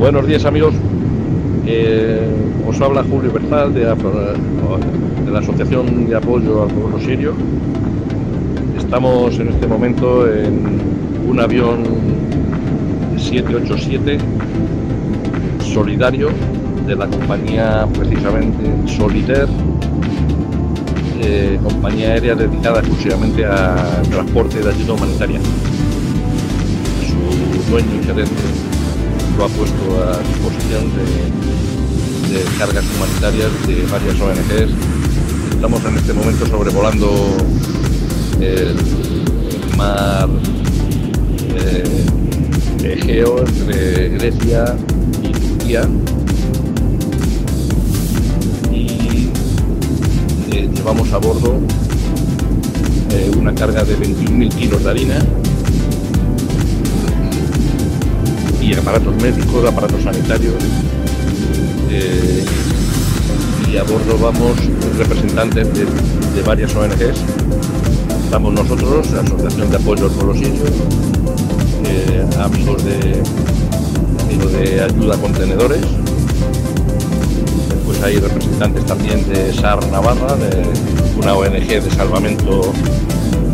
Buenos días amigos. Eh, os habla Julio Berzal de, de, la Asociación de Apoyo al Pueblo Sirio. Estamos en este momento en un avión 787 solidario de la compañía precisamente Solitaire, eh, compañía aérea dedicada exclusivamente a transporte de ayuda humanitaria. Su dueño y gerente lo ha puesto a disposición de, cargas humanitarias de varias ONGs. Estamos en este momento sobrevolando el mar eh, Egeo entre Grecia y Turquía llevamos a bordo eh, una carga de 21.000 kilos de harina aparatos médicos, aparatos sanitarios. Eh, y a bordo vamos representantes de, varias ONGs. Estamos nosotros, la Asociación de Apoyo al Pueblo Sirio, eh, de de Ayuda Contenedores, pues hay representantes también de SAR Navarra, de una ONG de salvamento,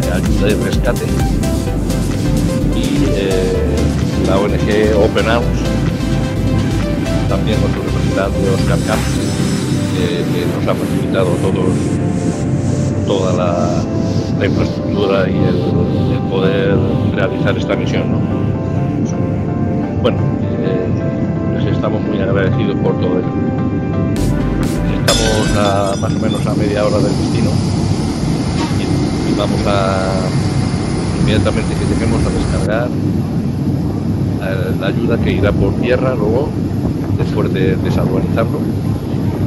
de ayuda y rescate, y eh, la ONG Open Arms, también con su representante Oscar Camps, que nos ha facilitado todos, toda la, infraestructura y el, poder realizar esta misión. Bueno, eh, les estamos muy agradecidos por todo ello. A más o menos a media hora del destino y, vamos a inmediatamente que lleguemos a descargar eh, la ayuda que irá por tierra luego después de desalbanizarlo.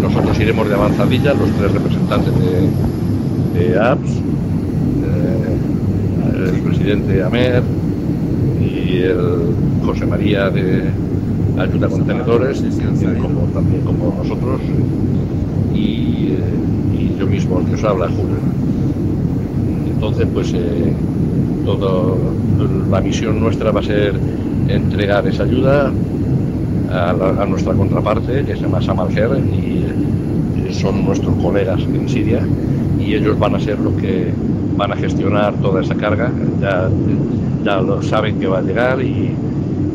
Nosotros iremos de avanzadilla, los tres representantes de, de APS, eh, el presidente Amer y el José María de Ayuda Contenedores, como, también como nosotros, y, yo mismo, que os habla, Julio. Entonces, pues eh, toda la misión nuestra va a ser entregar esa ayuda a, nuestra contraparte, que se llama Samalger, y son nuestros colegas en Siria, y ellos van a ser los que van a gestionar toda esa carga. Ya, ya lo saben que va a llegar y,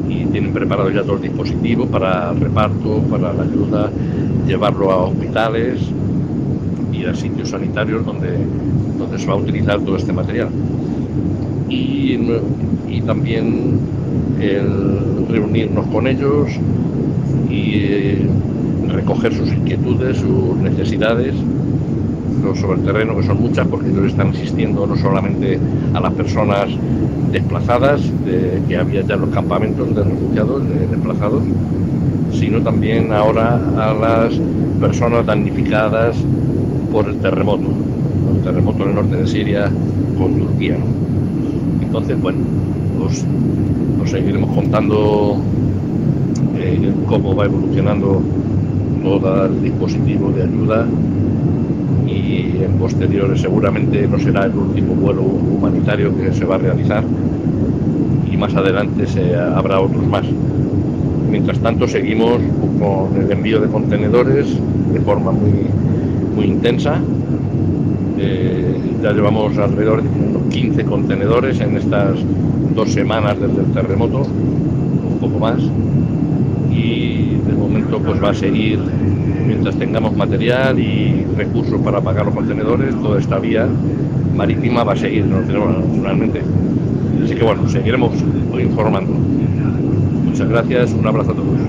y tienen preparado ya todo el dispositivo para el reparto, para la ayuda llevarlo a hospitales y a sitios sanitarios donde, donde se va a utilizar todo este material. Y, también el reunirnos con ellos y recoger sus inquietudes, sus necesidades sobre el terreno, que son muchas, porque ellos están asistiendo no solamente a las personas desplazadas, que había ya los campamentos de refugiados desplazados, sino también ahora a las personas damnificadas por el terremoto, el terremoto en el norte de Siria con Turquía. Entonces, bueno, os, seguiremos contando eh, cómo va evolucionando todo el dispositivo de ayuda y en posteriores seguramente no será el último vuelo humanitario que se va a realizar y más adelante habrá otros más. Mientras tanto, seguimos con el envío de contenedores de forma muy, muy intensa. Eh, ya llevamos alrededor de unos 15 contenedores en estas dos semanas desde el terremoto, un poco más. Y de momento pues va a seguir, mientras tengamos material y recursos para pagar los contenedores, toda esta vía marítima va a seguir naturalmente. Así que bueno, seguiremos informando. Muchas gracias, un abrazo a todos.